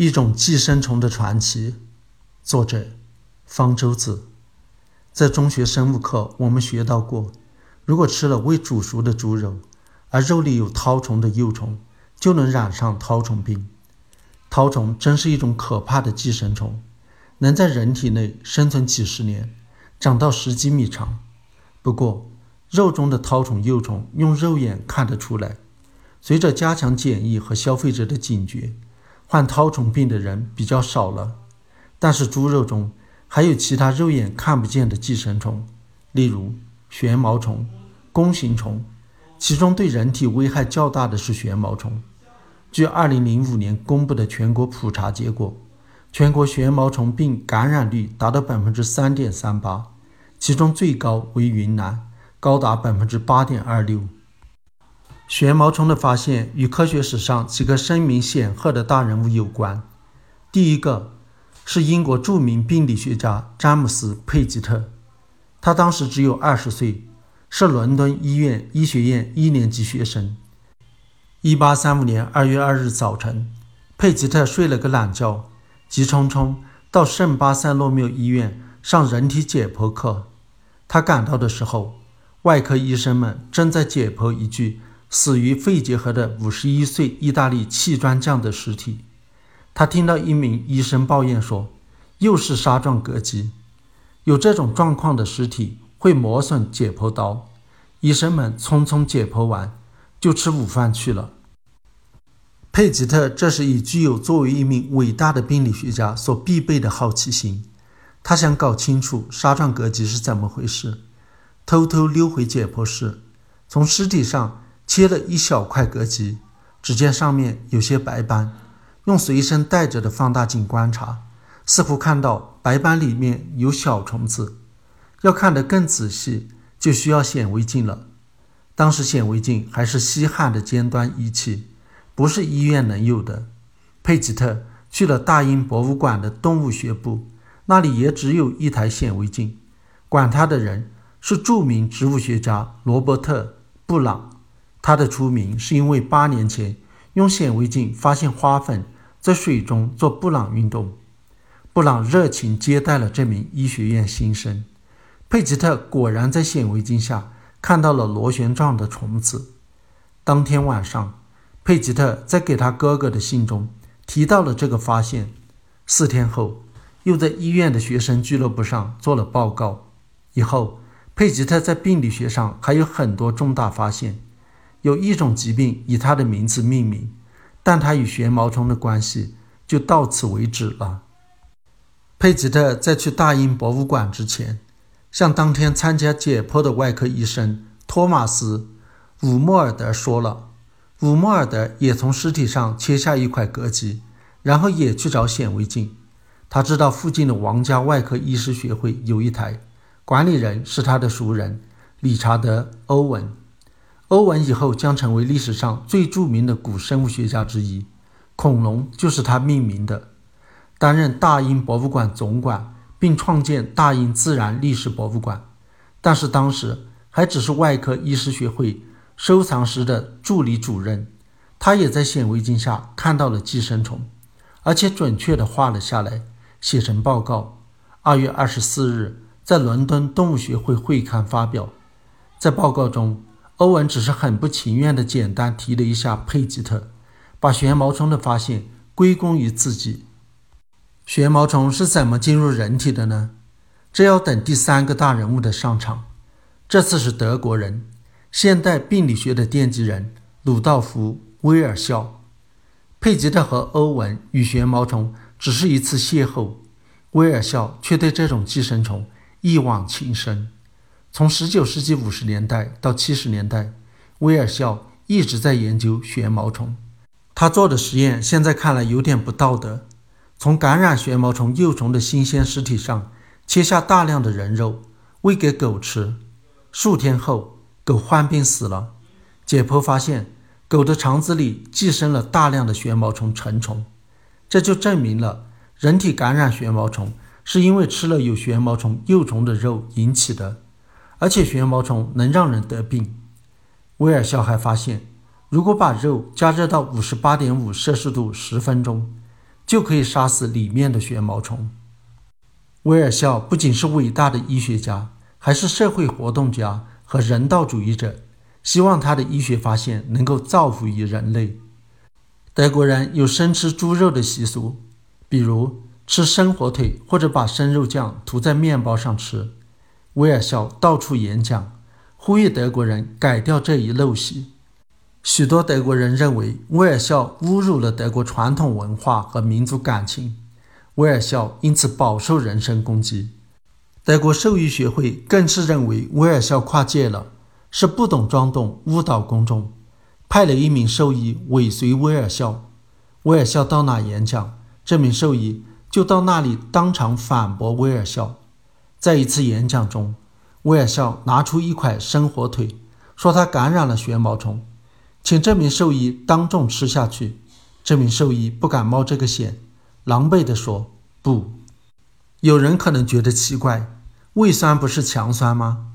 一种寄生虫的传奇，作者方舟子。在中学生物课，我们学到过，如果吃了未煮熟的猪肉，而肉里有绦虫的幼虫，就能染上绦虫病。绦虫真是一种可怕的寄生虫，能在人体内生存几十年，长到十几米长。不过，肉中的绦虫幼虫用肉眼看得出来。随着加强检疫和消费者的警觉，患绦虫病的人比较少了。但是猪肉中还有其他肉眼看不见的寄生虫，例如旋毛虫、弓形虫，其中对人体危害较大的是旋毛虫。据2005年公布的全国普查结果，全国旋毛虫病感染率达到3.38%，其中最高为云南，高达8.26%。旋毛虫的发现与科学史上几个声名显赫的大人物有关。第一个是英国著名病理学家詹姆斯·佩吉特，他当时只有二十岁，是伦敦医院医学院一年级学生。一八三五年二月二日早晨，佩吉特睡了个懒觉，急匆匆到圣巴塞洛缪医院上人体解剖课。他赶到的时候，外科医生们正在解剖一具。死于肺结核的五十一岁意大利砌砖匠的尸体，他听到一名医生抱怨说：“又是沙状膈肌，有这种状况的尸体会磨损解剖刀。”医生们匆匆解剖完，就吃午饭去了。佩吉特这时已具有作为一名伟大的病理学家所必备的好奇心，他想搞清楚沙状膈肌是怎么回事，偷偷溜回解剖室，从尸体上。切了一小块膈肌，只见上面有些白斑，用随身带着的放大镜观察，似乎看到白斑里面有小虫子。要看得更仔细，就需要显微镜了。当时显微镜还是稀罕的尖端仪器，不是医院能有的。佩吉特去了大英博物馆的动物学部，那里也只有一台显微镜，管他的人是著名植物学家罗伯特·布朗。他的出名是因为八年前用显微镜发现花粉在水中做布朗运动。布朗热情接待了这名医学院新生。佩吉特果然在显微镜下看到了螺旋状的虫子。当天晚上，佩吉特在给他哥哥的信中提到了这个发现。四天后，又在医院的学生俱乐部上做了报告。以后，佩吉特在病理学上还有很多重大发现。有一种疾病以他的名字命名，但他与旋毛虫的关系就到此为止了。佩吉特在去大英博物馆之前，向当天参加解剖的外科医生托马斯·伍莫尔德说了。伍莫尔德也从尸体上切下一块膈肌，然后也去找显微镜。他知道附近的王家外科医师学会有一台，管理人是他的熟人理查德·欧文。欧文以后将成为历史上最著名的古生物学家之一，恐龙就是他命名的。担任大英博物馆总管，并创建大英自然历史博物馆，但是当时还只是外科医师学会收藏室的助理主任。他也在显微镜下看到了寄生虫，而且准确地画了下来，写成报告。二月二十四日，在伦敦动物学会会刊发表。在报告中。欧文只是很不情愿地简单提了一下佩吉特，把旋毛虫的发现归功于自己。旋毛虫是怎么进入人体的呢？这要等第三个大人物的上场。这次是德国人，现代病理学的奠基人鲁道夫·威尔肖。佩吉特和欧文与旋毛虫只是一次邂逅，威尔肖却对这种寄生虫一往情深。从19世纪50年代到70年代，威尔肖一直在研究旋毛虫。他做的实验现在看来有点不道德：从感染旋毛虫幼虫的新鲜尸体上切下大量的人肉，喂给狗吃。数天后，狗患病死了。解剖发现，狗的肠子里寄生了大量的旋毛虫成虫。这就证明了人体感染旋毛虫是因为吃了有旋毛虫幼虫的肉引起的。而且旋毛虫能让人得病。威尔肖还发现，如果把肉加热到五十八点五摄氏度十分钟，就可以杀死里面的旋毛虫。威尔肖不仅是伟大的医学家，还是社会活动家和人道主义者，希望他的医学发现能够造福于人类。德国人有生吃猪肉的习俗，比如吃生火腿或者把生肉酱涂在面包上吃。威尔肖到处演讲，呼吁德国人改掉这一陋习。许多德国人认为威尔肖侮辱了德国传统文化和民族感情，威尔肖因此饱受人身攻击。德国兽医学会更是认为威尔肖跨界了，是不懂装懂，误导公众，派了一名兽医尾随威尔肖。威尔肖到哪演讲，这名兽医就到那里当场反驳威尔肖。在一次演讲中，威尔肖拿出一块生火腿，说他感染了旋毛虫。请这名兽医当众吃下去。这名兽医不敢冒这个险，狼狈地说：“不。”有人可能觉得奇怪，胃酸不是强酸吗？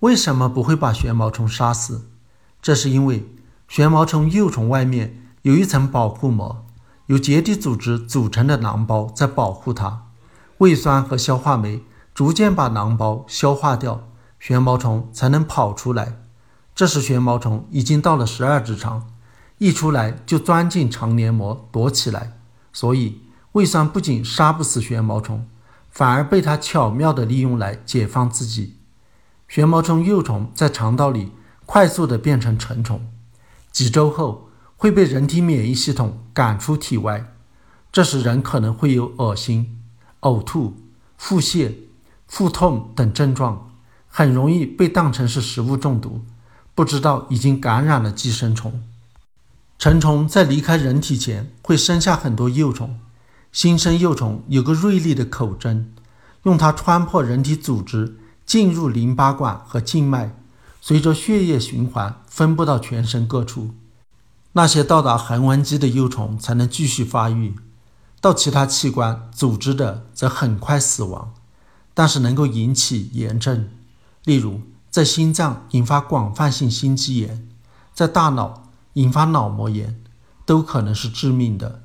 为什么不会把旋毛虫杀死？这是因为旋毛虫幼虫外面有一层保护膜，由结缔组织组成的囊包在保护它。胃酸和消化酶逐渐把囊包消化掉，旋毛虫才能跑出来。这时，旋毛虫已经到了十二指肠，一出来就钻进肠黏膜躲起来。所以，胃酸不仅杀不死旋毛虫，反而被它巧妙地利用来解放自己。旋毛虫幼虫在肠道里快速地变成成虫，几周后会被人体免疫系统赶出体外。这时，人可能会有恶心、呕吐、腹泻、腹痛等症状，很容易被当成是食物中毒。不知道已经感染了寄生虫。成虫在离开人体前会生下很多幼虫，新生幼虫有个锐利的口针，用它穿破人体组织，进入淋巴管和静脉，随着血液循环分布到全身各处。那些到达横纹肌的幼虫才能继续发育，到其他器官组织的则很快死亡，但是能够引起炎症，例如。在心脏引发广泛性心肌炎，在大脑引发脑膜炎，都可能是致命的。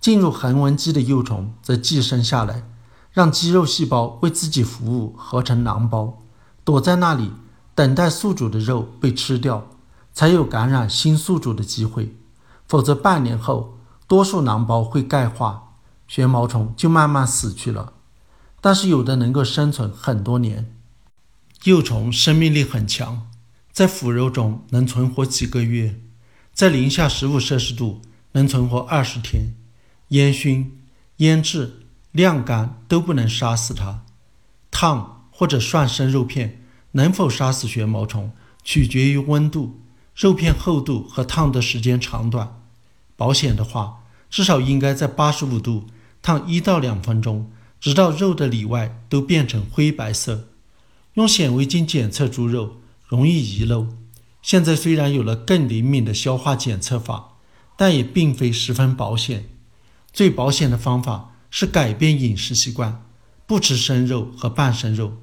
进入横纹肌的幼虫则寄生下来，让肌肉细胞为自己服务，合成囊包，躲在那里等待宿主的肉被吃掉，才有感染新宿主的机会。否则，半年后多数囊包会钙化，旋毛虫就慢慢死去了。但是有的能够生存很多年。幼虫生命力很强，在腐肉中能存活几个月，在零下十五摄氏度能存活二十天。烟熏、腌制、晾干都不能杀死它。烫或者涮生肉片能否杀死旋毛虫，取决于温度、肉片厚度和烫的时间长短。保险的话，至少应该在八十五度烫一到两分钟，直到肉的里外都变成灰白色。用显微镜检测猪肉容易遗漏。现在虽然有了更灵敏的消化检测法，但也并非十分保险。最保险的方法是改变饮食习惯，不吃生肉和半生肉。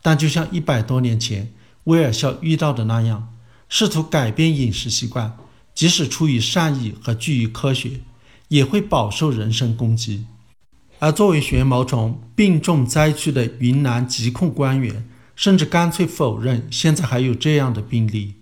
但就像一百多年前威尔肖遇到的那样，试图改变饮食习惯，即使出于善意和基于科学，也会饱受人身攻击。而作为旋毛虫病重灾区的云南疾控官员。甚至干脆否认现在还有这样的病例。